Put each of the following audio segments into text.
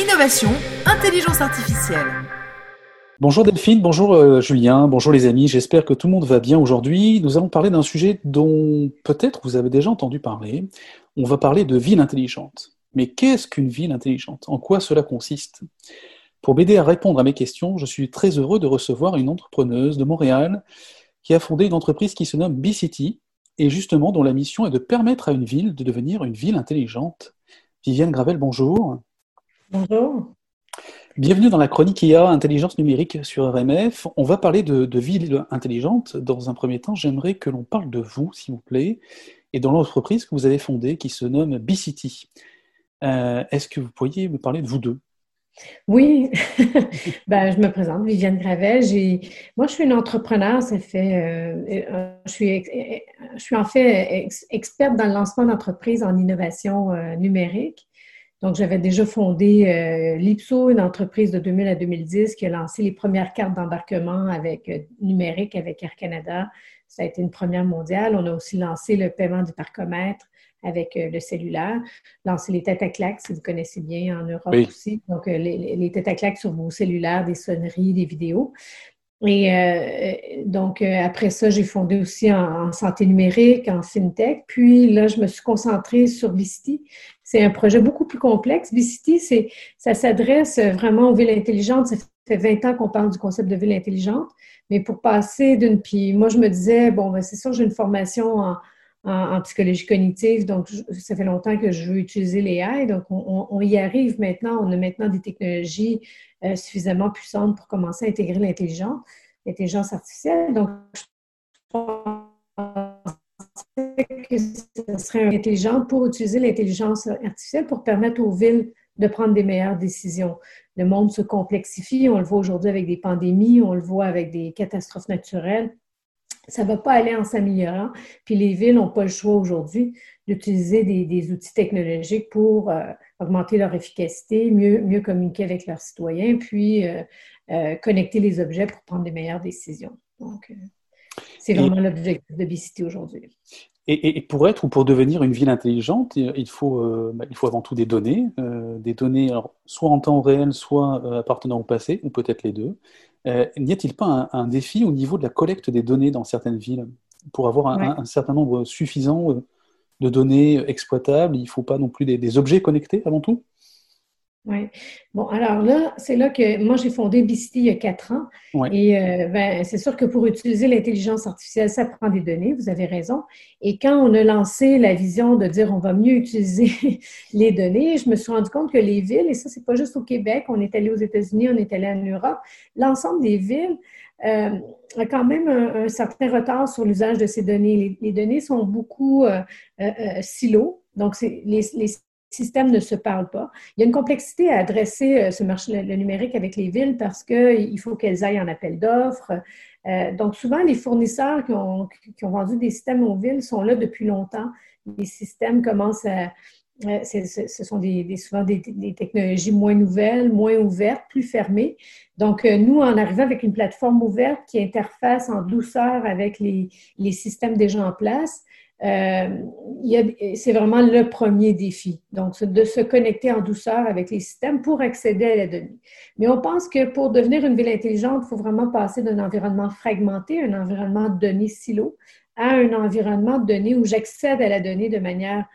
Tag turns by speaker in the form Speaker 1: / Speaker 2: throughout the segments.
Speaker 1: innovation, intelligence artificielle.
Speaker 2: Bonjour Delphine, bonjour euh, Julien, bonjour les amis, j'espère que tout le monde va bien aujourd'hui. Nous allons parler d'un sujet dont peut-être vous avez déjà entendu parler. On va parler de ville intelligente. Mais qu'est-ce qu'une ville intelligente? En quoi cela consiste? Pour m'aider à répondre à mes questions, je suis très heureux de recevoir une entrepreneuse de Montréal qui a fondé une entreprise qui se nomme B-City et justement dont la mission est de permettre à une ville de devenir une ville intelligente. Viviane Gravel, bonjour.
Speaker 3: Bonjour.
Speaker 2: Bienvenue dans la chronique IA Intelligence numérique sur RMF. On va parler de, de ville intelligente. Dans un premier temps, j'aimerais que l'on parle de vous, s'il vous plaît, et dans l'entreprise que vous avez fondée qui se nomme B-City. Euh, est-ce que vous pourriez me parler de vous deux?
Speaker 3: Oui, ben, je me présente, Viviane Gravel. Moi, je suis une entrepreneur. Ça fait, euh, euh, je, suis, je suis en fait experte dans le lancement d'entreprises en innovation numérique. Donc, j'avais déjà fondé euh, l'IPSO, une entreprise de 2000 à 2010 qui a lancé les premières cartes d'embarquement avec euh, numérique avec Air Canada. Ça a été une première mondiale. On a aussi lancé le paiement du parcomètre avec euh, le cellulaire, lancé les têtes à claques, si vous connaissez bien en Europe aussi. Donc, les, les, têtes à claques sur vos cellulaires, des sonneries, des vidéos. Et euh, donc, euh, après ça, j'ai fondé aussi en, santé numérique, en FinTech. Puis là, je me suis concentrée sur Vicity. C'est un projet beaucoup plus complexe. Vicity, c'est, ça s'adresse vraiment aux villes intelligentes. Ça fait 20 ans qu'on parle du concept de ville intelligente. Mais pour passer d'une... Puis moi, je me disais, bon, ben, c'est sûr, j'ai une formation en, en, psychologie cognitive, donc ça fait longtemps que je veux utiliser l'AI. Donc, on, on, y arrive maintenant. On a maintenant des technologies euh, suffisamment puissantes pour commencer à intégrer l'intelligence, l'intelligence artificielle. Donc, je pense que ce serait intelligent pour utiliser l'intelligence artificielle pour permettre aux villes de prendre des meilleures décisions. Le monde se complexifie, on le voit aujourd'hui avec des pandémies, on le voit avec des catastrophes naturelles. Ça ne va pas aller en s'améliorant. Puis les villes n'ont pas le choix aujourd'hui d'utiliser des, outils technologiques pour euh, augmenter leur efficacité, mieux, mieux communiquer avec leurs citoyens, puis euh, euh, connecter les objets pour prendre des meilleures décisions. Donc, c'est vraiment l'objectif de Bicity aujourd'hui.
Speaker 2: Et, pour être ou pour devenir une ville intelligente, il faut, bah, il faut avant tout des données, des données soit en temps réel, soit appartenant au passé, ou peut-être les deux. Euh, n'y a-t-il pas un, défi au niveau de la collecte des données dans certaines villes Pour avoir un, certain nombre suffisant euh, de données exploitables, il ne faut pas non plus des objets connectés avant tout?
Speaker 3: Oui. Bon, alors là, c'est là que moi, j'ai fondé Bicity il y a quatre ans. Et euh, ben, c'est sûr que pour utiliser l'intelligence artificielle, ça prend des données, vous avez raison. Et quand on a lancé la vision de dire on va mieux utiliser les données, je me suis rendu compte que les villes, et ça, c'est pas juste au Québec, on est allé aux États-Unis, on est allé en Europe, l'ensemble des villes euh, a quand même un, certain retard sur l'usage de ces données. Les, données sont beaucoup euh, silos. Donc, c'est les, les systèmes ne se parlent pas. Il y a une complexité à adresser euh, ce marché le numérique avec les villes parce qu'il faut qu'elles aillent en appel d'offres. Euh, donc, souvent, les fournisseurs qui ont, qui ont, vendu des systèmes aux villes sont là depuis longtemps. Les systèmes commencent à. Euh, ce sont des, souvent des, technologies moins nouvelles, moins ouvertes, plus fermées. Donc, nous, en arrivant avec une plateforme ouverte qui interface en douceur avec les, les systèmes déjà en place, euh, c'est vraiment le premier défi. Donc, de se connecter en douceur avec les systèmes pour accéder à la donnée. Mais on pense que pour devenir une ville intelligente, il faut vraiment passer d'un environnement fragmenté, un environnement de données silo, à un environnement de données où j'accède à la donnée de manière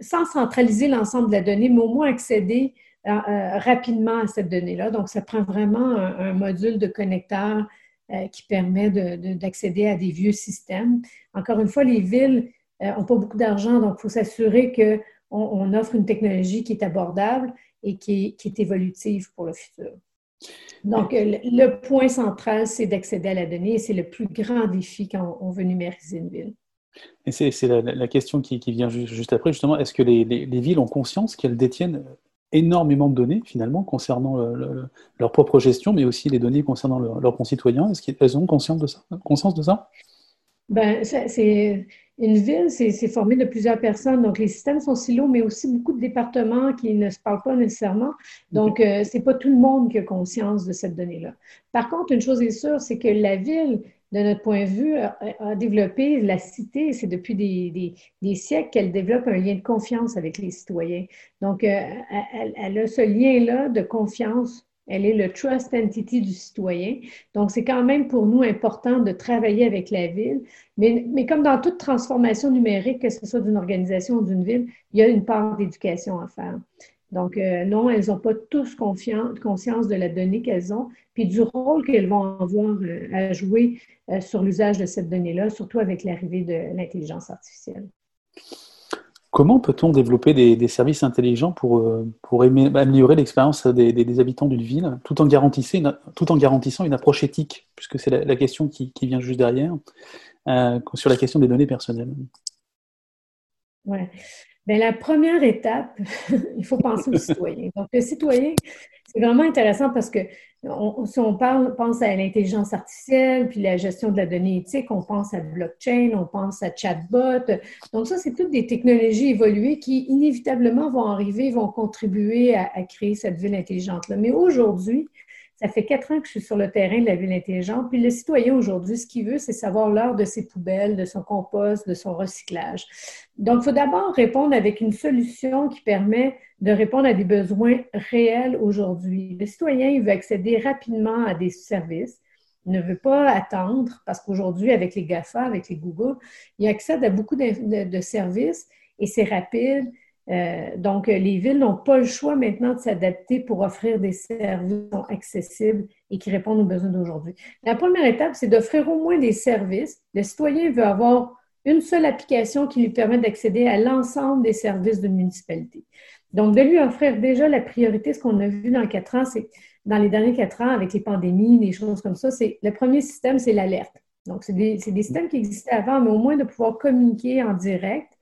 Speaker 3: sans centraliser l'ensemble de la donnée, mais au moins accéder euh, euh, rapidement à cette donnée-là. Donc, ça prend vraiment un module de connecteur euh, qui permet d'accéder à des vieux systèmes. Encore une fois, les villes n'ont euh, pas beaucoup d'argent, donc il faut s'assurer qu'on on offre une technologie qui est abordable et qui est, évolutive pour le futur. Donc, euh, le, point central, c'est d'accéder à la donnée et c'est le plus grand défi quand on veut numériser une ville.
Speaker 2: Et c'est la, question qui, vient juste, après, justement. Est-ce que les, villes ont conscience qu'elles détiennent énormément de données finalement concernant leur propre gestion, mais aussi les données concernant leurs concitoyens. Est-ce qu'elles ont conscience de ça, conscience de ça?
Speaker 3: Ben, c'est une ville, c'est formé de plusieurs personnes. Donc, les systèmes sont silos, mais aussi beaucoup de départements qui ne se parlent pas nécessairement. Donc, euh, c'est pas tout le monde qui a conscience de cette donnée-là. Par contre, une chose est sûre, c'est que la ville de notre point de vue, a, développé la cité. C'est depuis des, siècles qu'elle développe un lien de confiance avec les citoyens. Donc, euh, elle, a ce lien-là de confiance. Elle est le trust entity du citoyen. Donc, c'est quand même pour nous important de travailler avec la ville. Mais, mais comme dans toute transformation numérique, que ce soit d'une organisation ou d'une ville, il y a une part d'éducation à faire. Donc, euh, non, elles n'ont pas tous conscience de la donnée qu'elles ont, puis du rôle qu'elles vont avoir euh, à jouer euh, sur l'usage de cette donnée-là, surtout avec l'arrivée de l'intelligence artificielle.
Speaker 2: Comment peut-on développer des, services intelligents pour, pour améliorer l'expérience des, habitants d'une ville, tout en, garantissant une, tout en garantissant une approche éthique, puisque c'est la, question qui, qui, vient juste derrière, sur la question des données personnelles?
Speaker 3: Oui. Bien, la première étape, il faut penser au citoyen. Donc, le citoyen, c'est vraiment intéressant parce que si on parle, pense à l'intelligence artificielle, puis la gestion de la donnée éthique, on pense à blockchain, on pense à chatbot. Donc, ça, c'est toutes des technologies évoluées qui, inévitablement, vont arriver, vont contribuer à, à créer cette ville intelligente-là. Mais aujourd'hui, ça fait quatre ans que je suis sur le terrain de la ville intelligente. Puis le citoyen aujourd'hui, ce qu'il veut, c'est savoir l'heure de ses poubelles, de son compost, de son recyclage. Donc, il faut d'abord répondre avec une solution qui permet de répondre à des besoins réels aujourd'hui. Le citoyen, il veut accéder rapidement à des services. Il ne veut pas attendre parce qu'aujourd'hui, avec les GAFA, avec les Google, il accède à beaucoup de, de services et c'est rapide euh, donc, les villes n'ont pas le choix maintenant de s'adapter pour offrir des services accessibles et qui répondent aux besoins d'aujourd'hui. La première étape, c'est d'offrir au moins des services. Le citoyen veut avoir une seule application qui lui permet d'accéder à l'ensemble des services d'une municipalité. Donc, de lui offrir déjà la priorité, ce qu'on a vu dans quatre ans, c'est dans les derniers quatre ans, avec les pandémies, des choses comme ça, c'est le premier système, c'est l'alerte. Donc, c'est des, des systèmes qui existaient avant, mais au moins de pouvoir communiquer en direct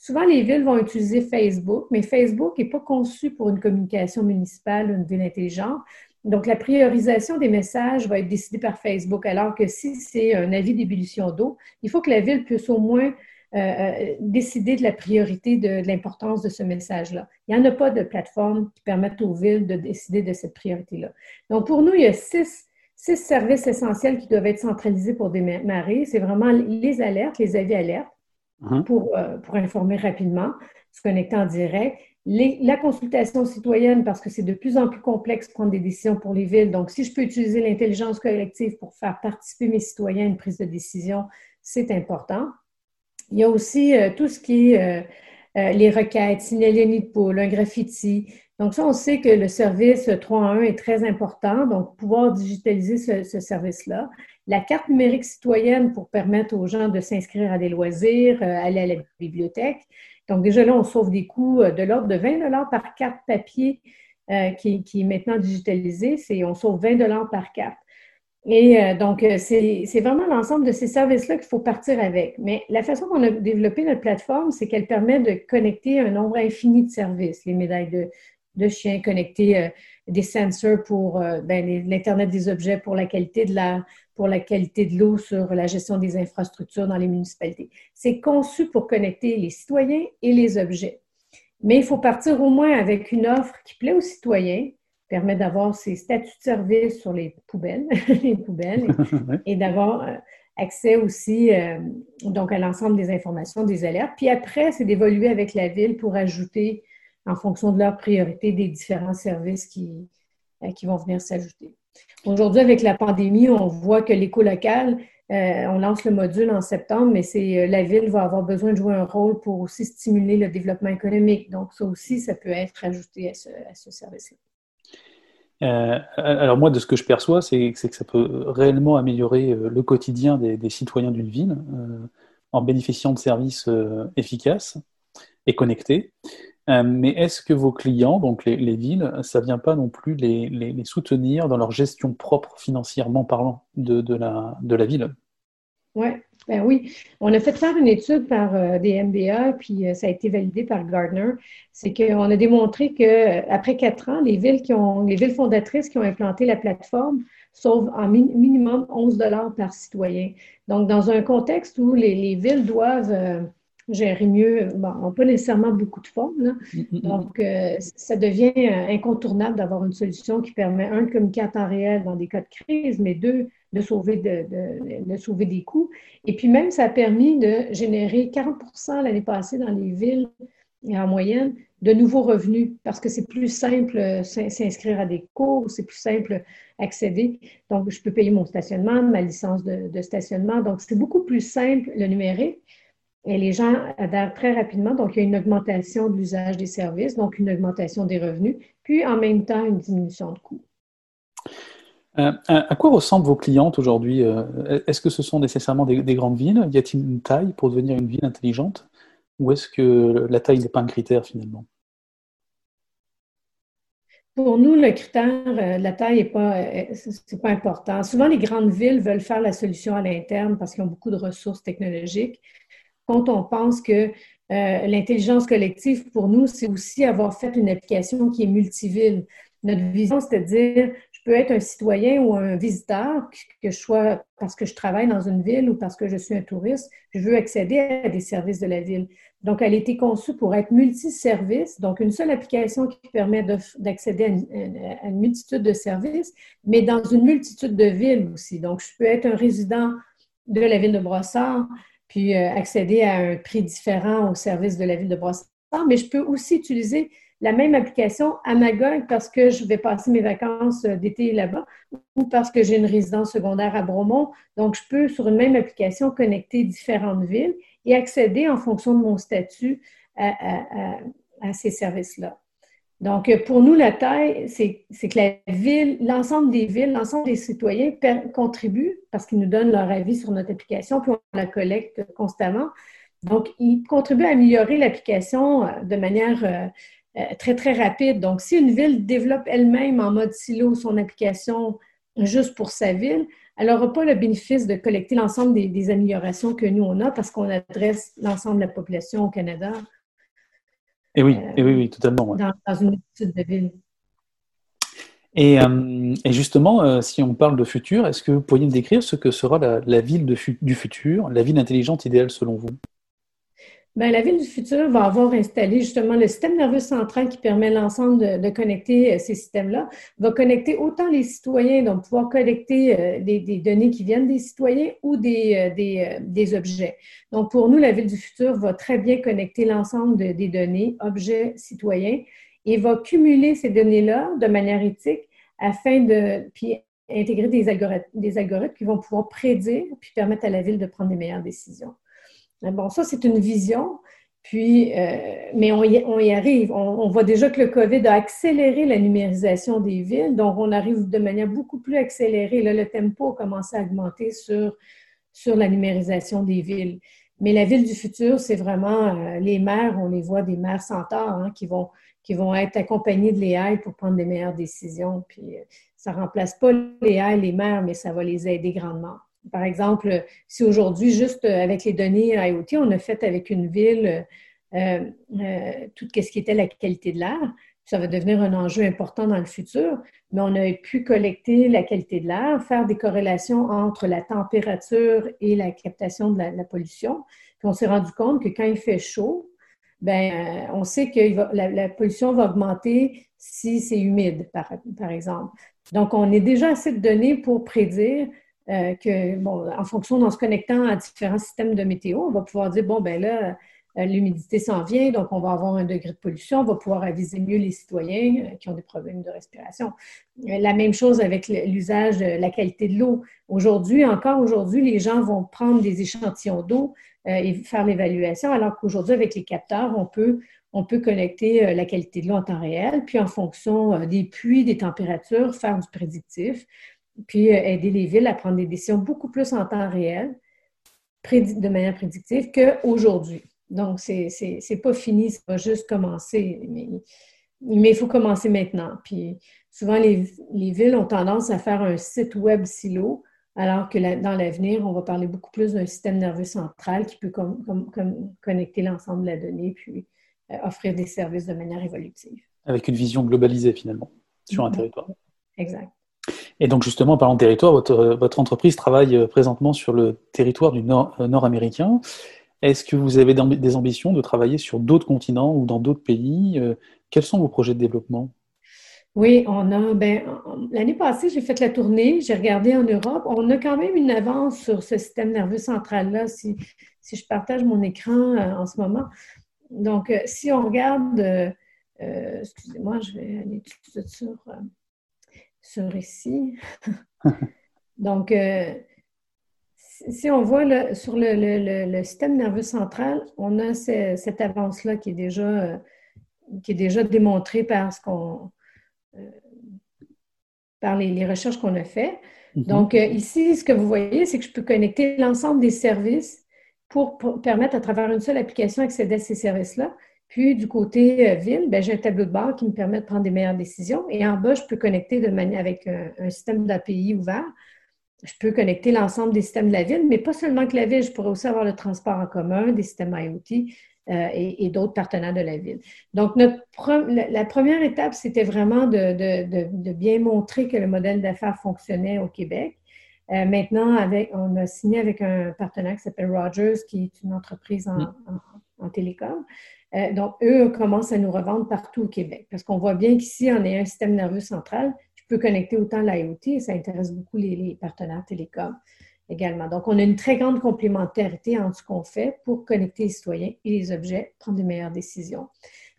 Speaker 3: Souvent, les villes vont utiliser Facebook, mais Facebook n'est pas conçu pour une communication municipale ou une ville intelligente. Donc, la priorisation des messages va être décidée par Facebook, alors que si c'est un avis d'ébullition d'eau, il faut que la ville puisse au moins euh, euh, décider de la priorité, de, l'importance de ce message-là. Il n'y en a pas de plateforme qui permette aux villes de décider de cette priorité-là. Donc, pour nous, il y a six, six services essentiels qui doivent être centralisés pour démarrer. C'est vraiment les alertes, les avis alertes Hein? pour, euh, pour, informer rapidement, se connecter en direct. la consultation citoyenne, parce que c'est de plus en plus complexe de prendre des décisions pour les villes. Donc, si je peux utiliser l'intelligence collective pour faire participer mes citoyens à une prise de décision, c'est important. Il y a aussi euh, tout ce qui est euh, les requêtes, signaler de poule, un graffiti. Donc, ça, on sait que le service 3 1 est très important, donc pouvoir digitaliser ce, ce service-là la carte numérique citoyenne pour permettre aux gens de s'inscrire à des loisirs, euh, aller à la bibliothèque. Donc, déjà là, on sauve des coûts euh, de l'ordre de 20 par carte papier euh, qui, est maintenant digitalisée. C'est, on sauve 20 par carte. Et donc, c'est, vraiment l'ensemble de ces services-là qu'il faut partir avec. Mais la façon qu'on a développé notre plateforme, c'est qu'elle permet de connecter un nombre infini de services, les médailles de, de chiens, connecter des sensors pour ben, l'Internet des objets, pour la qualité de l'air, pour la qualité de l'eau, sur la gestion des infrastructures dans les municipalités. C'est conçu pour connecter les citoyens et les objets. Mais il faut partir au moins avec une offre qui plaît aux citoyens, permet d'avoir ses statuts de service sur les poubelles, les poubelles, et, d'avoir euh, accès aussi euh, donc à l'ensemble des informations, des alertes. Puis après, c'est d'évoluer avec la ville pour ajouter, en fonction de leurs priorités, des différents services qui, euh, qui vont venir s'ajouter. Aujourd'hui, avec la pandémie, on voit que l'éco-local, euh, on lance le module en septembre, mais c'est euh, la ville va avoir besoin de jouer un rôle pour aussi stimuler le développement économique. Donc, ça aussi, ça peut être ajouté à ce, service-là.
Speaker 2: Alors moi, de ce que je perçois, c'est que ça peut réellement améliorer le quotidien des, citoyens d'une ville en bénéficiant de services efficaces et connectés. Euh, mais est-ce que vos clients, donc les, villes, ça ne vient pas non plus les, soutenir dans leur gestion propre financièrement parlant de, la, ville?
Speaker 3: Ouais, ben oui. On a fait faire une étude par euh, des MBA, puis euh, ça a été validé par Gardner. C'est qu'on a démontré qu'après quatre ans, les villes, qui ont, les villes fondatrices qui ont implanté la plateforme sauvent en minimum 11 dollars par citoyen. Donc, dans un contexte où les, villes doivent gérer mieux, bon, pas nécessairement beaucoup de fonds. Mm. Donc, euh, ça devient euh, incontournable d'avoir une solution qui permet, un, de communiquer en temps réel dans des cas de crise, mais deux, de sauver, de, sauver des coûts. Et puis même, ça a permis de générer 40% l'année passée dans les villes, en moyenne, de nouveaux revenus parce que c'est plus simple euh, s'inscrire à des cours, c'est plus simple accéder. Donc, je peux payer mon stationnement, ma licence de, de stationnement. Donc, c'est beaucoup plus simple le numérique. Et les gens adhèrent très rapidement. Donc, il y a une augmentation de l'usage des services, donc une augmentation des revenus, puis en même temps une diminution de coûts.
Speaker 2: Euh, à quoi ressemblent vos clientes aujourd'hui euh, Est-ce que ce sont nécessairement des, grandes villes? Y a-t-il une taille pour devenir une ville intelligente? Ou est-ce que la taille n'est pas un critère finalement?
Speaker 3: Pour nous, le critère, euh, la taille n'est pas, c'est pas important. Souvent, les grandes villes veulent faire la solution à l'interne parce qu'ils ont beaucoup de ressources technologiques quand on pense que euh, l'intelligence collective, pour nous, c'est aussi avoir fait une application qui est multiville. Notre vision, c'est de dire, je peux être un citoyen ou un visiteur, que je sois parce que je travaille dans une ville ou parce que je suis un touriste, je veux accéder à des services de la ville. Donc, elle a été conçue pour être multiservice, donc une seule application qui permet d'accéder à, à, une multitude de services, mais dans une multitude de villes aussi. Donc, je peux être un résident de la ville de Brossard, puis euh, accéder à un prix différent au service de la ville de Brossard. Mais je peux aussi utiliser la même application à Magog parce que je vais passer mes vacances euh, d'été là-bas ou parce que j'ai une résidence secondaire à Bromont. Donc, je peux, sur une même application, connecter différentes villes et accéder en fonction de mon statut à ces services-là. Donc, euh, pour nous, la taille, c'est que la ville, l'ensemble des villes, l'ensemble des citoyens contribuent parce qu'ils nous donnent leur avis sur notre application, puis on la collecte constamment. Donc, ils contribuent à améliorer l'application euh, de manière euh, très, très rapide. Donc, si une ville développe elle-même en mode silo son application juste pour sa ville, elle n'aura pas le bénéfice de collecter l'ensemble des, des, améliorations que nous, on a parce qu'on adresse l'ensemble de la population au Canada
Speaker 2: et oui, et oui, oui, totalement.
Speaker 3: Dans, une multitude de villes.
Speaker 2: Et, euh, et justement, euh, si on parle de futur, est-ce que vous pourriez me décrire ce que sera la, la ville de du futur, la ville intelligente idéale selon vous?
Speaker 3: Bien, la ville du futur va avoir installé justement le système nerveux central qui permet l'ensemble de, connecter euh, ces systèmes-là, va connecter autant les citoyens, donc pouvoir collecter euh, des, données qui viennent des citoyens ou des, euh, des, objets. Donc, pour nous, la ville du futur va très bien connecter l'ensemble des données, objets, citoyens, et va cumuler ces données-là de manière éthique afin de puis intégrer des algorithmes, des algorithmes qui vont pouvoir prédire puis permettre à la ville de prendre les meilleures décisions. Bon, ça, c'est une vision. Puis, euh, mais on y, arrive. On, voit déjà que le COVID a accéléré la numérisation des villes, donc on arrive de manière beaucoup plus accélérée. Là, le tempo a commencé à augmenter sur, sur la numérisation des villes. Mais la ville du futur, c'est vraiment euh, les maires, on les voit des maires centaures hein, qui, vont, qui vont être accompagnés de l'AI pour prendre des meilleures décisions. Puis, euh, ça remplace pas l'AI, les maires, mais ça va les aider grandement. Par exemple, si aujourd'hui, juste euh, avec les données IoT, on a fait avec une ville euh, euh, tout ce qui était la qualité de l'air, ça va devenir un enjeu important dans le futur, mais on a pu collecter la qualité de l'air, faire des corrélations entre la température et la captation de la, pollution. Puis on s'est rendu compte que quand il fait chaud, ben, on sait que la, pollution va augmenter si c'est humide, par, par, exemple. Donc, on est déjà assez de données pour prédire euh, en fonction, en se connectant à différents systèmes de météo, on va pouvoir dire, bon, ben là, euh, l'humidité s'en vient, donc on va avoir un degré de pollution, on va pouvoir aviser mieux les citoyens euh, qui ont des problèmes de respiration. La même chose avec l'usage de la qualité de l'eau. Aujourd'hui, encore aujourd'hui, les gens vont prendre des échantillons d'eau et faire l'évaluation, alors qu'aujourd'hui, avec les capteurs, on peut, on peut connecter la qualité de l'eau en temps réel, puis en fonction des puits, des températures, faire du prédictif puis euh, aider les villes à prendre des décisions beaucoup plus en temps réel, de manière prédictive, qu'aujourd'hui. Donc, c'est n'est pas fini, ça va juste commencer, mais, il faut commencer maintenant. Puis souvent, les, villes ont tendance à faire un site web silo, alors que dans l'avenir, on va parler beaucoup plus d'un système nerveux central qui peut connecter l'ensemble de la donnée, puis euh, offrir des services de manière évolutive.
Speaker 2: Avec une vision globalisée, finalement, sur un territoire.
Speaker 3: Exact.
Speaker 2: Et donc justement, en parlant de territoire, votre, entreprise travaille euh, présentement sur le territoire du euh, nord américain. Est-ce que vous avez des ambitions de travailler sur d'autres continents ou dans d'autres pays euh, Quels sont vos projets de développement?
Speaker 3: Oui, on a. Ben, l'année passée, j'ai fait la tournée, j'ai regardé en Europe. On a quand même une avance sur ce système nerveux central-là, si, si, je partage mon écran en ce moment. Donc, si on regarde, excusez-moi, je vais aller tout de suite sur, ici. Donc, si on voit sur le, système nerveux central, on a cette avance-là qui est déjà qui est déjà démontrée par ce qu'on euh, par les, recherches qu'on a faites. Mhm. Donc, euh, ici, ce que vous voyez, c'est que je peux connecter l'ensemble des services pour, permettre à travers une seule application d'accéder à ces services-là. Puis, du côté euh, ville, ben, j'ai un tableau de bord qui me permet de prendre des meilleures décisions. Et en bas, je peux connecter de manière, avec un, système d'API ouvert. Je peux connecter l'ensemble des systèmes de la ville, mais pas seulement que la ville. Je pourrais aussi avoir le transport en commun, des systèmes IoT, euh, et, d'autres partenaires de la ville. Donc, notre la, première étape, c'était vraiment de, bien montrer que le modèle d'affaires fonctionnait au Québec. Euh, maintenant, avec, on a signé avec un partenaire qui s'appelle Rogers, qui est une entreprise en, mm. télécom. Euh, donc, eux commencent à nous revendre partout au Québec parce qu'on voit bien qu'ici, on est un système nerveux central. Tu peux connecter autant l'IoT et ça intéresse beaucoup les, partenaires télécoms également. Donc, on a une très grande complémentarité entre ce qu'on fait pour connecter les citoyens et les objets, prendre de meilleures décisions.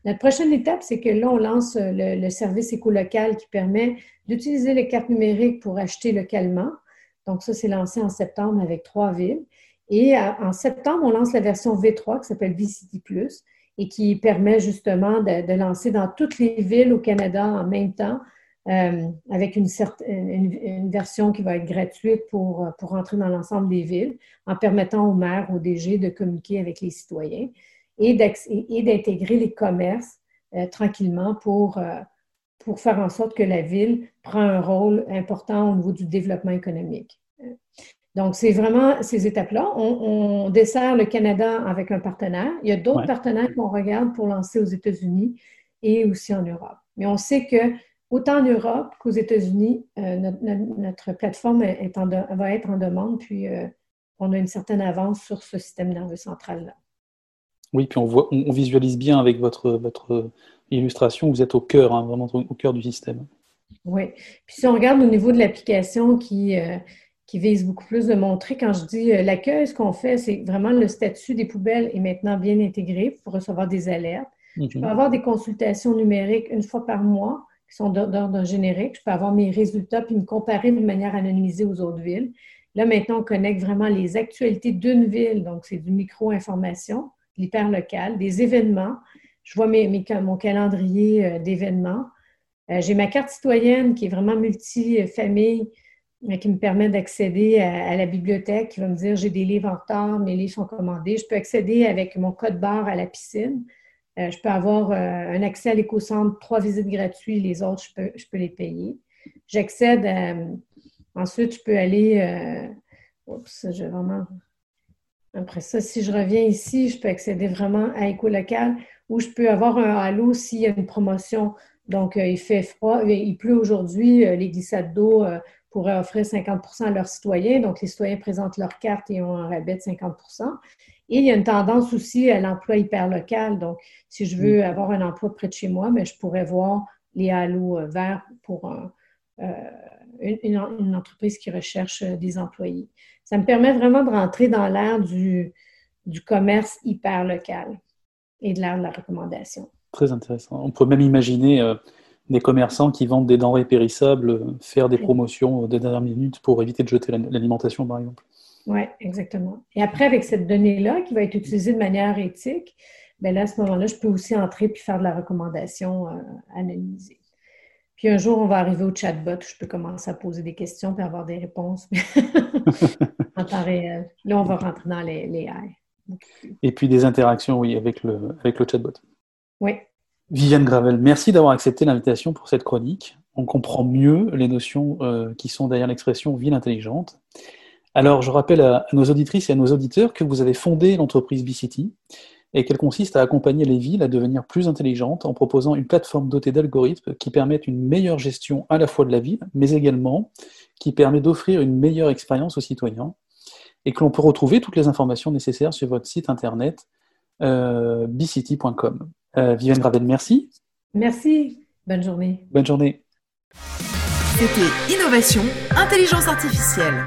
Speaker 3: Notre prochaine étape, c'est que là, on lance le, service écolocal qui permet d'utiliser les cartes numériques pour acheter localement. Donc, ça, c'est lancé en septembre avec trois villes. Et en septembre, on lance la version V3 qui s'appelle Plus et qui permet justement de, lancer dans toutes les villes au Canada en même temps euh, avec une, version qui va être gratuite pour, pour rentrer dans l'ensemble des villes, en permettant aux maires, aux DG de communiquer avec les citoyens et d'intégrer les commerces euh, tranquillement pour, euh, pour faire en sorte que la ville prend un rôle important au niveau du développement économique. Donc, c'est vraiment ces étapes-là. On, dessert le Canada avec un partenaire. Il y a d'autres partenaires qu'on regarde pour lancer aux États-Unis et aussi en Europe. Mais on sait que autant en Europe qu'aux États-Unis, euh, notre, plateforme est va être en demande, puis euh, on a une certaine avance sur ce système nerveux central-là.
Speaker 2: Oui, puis on, voit, on, visualise bien avec votre, votre illustration, vous êtes au cœur, hein, vraiment au cœur du système.
Speaker 3: Oui. Puis si on regarde au niveau de l'application qui, euh, qui vise beaucoup plus de montrer, quand je dis l'accueil, ce qu'on fait, c'est vraiment le statut des poubelles est maintenant bien intégré pour recevoir des alertes. Je peux mhm. avoir des consultations numériques une fois par mois qui sont d'ordre générique. Je peux avoir mes résultats puis me comparer de manière anonymisée aux autres villes. Là, maintenant, on connecte vraiment les actualités d'une ville, donc c'est du micro-information, l'hyper-local, des événements. Je vois mes, mon calendrier euh, d'événements. Euh, j'ai ma carte citoyenne qui est vraiment multi-famille, euh, qui me permet d'accéder à, la bibliothèque, qui va me dire j'ai des livres en retard, mes livres sont commandés. Je peux accéder avec mon code barre à la piscine. Euh, je peux avoir euh, un accès à l'éco-centre, trois visites gratuites, les autres, je peux, les payer. J'accède Ensuite, je peux aller. oups, je vraiment. Après ça, si je reviens ici, je peux accéder vraiment à Éco-Local où je peux avoir un halo s'il y a une promotion. Donc, euh, il fait froid, il pleut aujourd'hui, les glissades d'eau pourraient offrir 50 à leurs citoyens. Donc, les citoyens présentent leur carte et ont un rabais de 50% et il y a une tendance aussi à l'emploi hyper local. Donc, si je veux mm. avoir un emploi près de chez moi, mais je pourrais voir les halos euh, verts pour euh, une, entreprise qui recherche euh, des employés. Ça me permet vraiment de rentrer dans l'ère du, du commerce hyper local et de l'ère de la recommandation.
Speaker 2: Très intéressant. On peut même imaginer des commerçants qui vendent des denrées périssables faire des promotions de dernière minute pour éviter de jeter l'alimentation, par exemple.
Speaker 3: Oui, exactement. Et après, avec cette donnée-là qui va être utilisée de manière éthique, bien là, à ce moment-là, je peux aussi entrer puis faire de la recommandation euh, anonymisée. Puis un jour, on va arriver au chatbot où je peux commencer à poser des questions puis avoir des réponses en temps réel. Là, on va rentrer dans les, les AI.
Speaker 2: Et puis des interactions, oui, avec le, avec le chatbot.
Speaker 3: Oui.
Speaker 2: Viviane Gravel, merci d'avoir accepté l'invitation pour cette chronique. On comprend mieux les notions euh, qui sont derrière l'expression ville intelligente. Alors, je rappelle à, nos auditrices et à nos auditeurs que vous avez fondé l'entreprise BCity et qu'elle consiste à accompagner les villes à devenir plus intelligentes en proposant une plateforme dotée d'algorithmes qui permettent une meilleure gestion à la fois de la ville, mais également qui permet d'offrir une meilleure expérience aux citoyens. et que l'on peut retrouver toutes les informations nécessaires sur votre site internet euh, bcity.com. Euh, Viviane Gravel, merci.
Speaker 3: Merci. Bonne journée.
Speaker 2: Bonne journée.
Speaker 1: C'était Innovation, Intelligence Artificielle.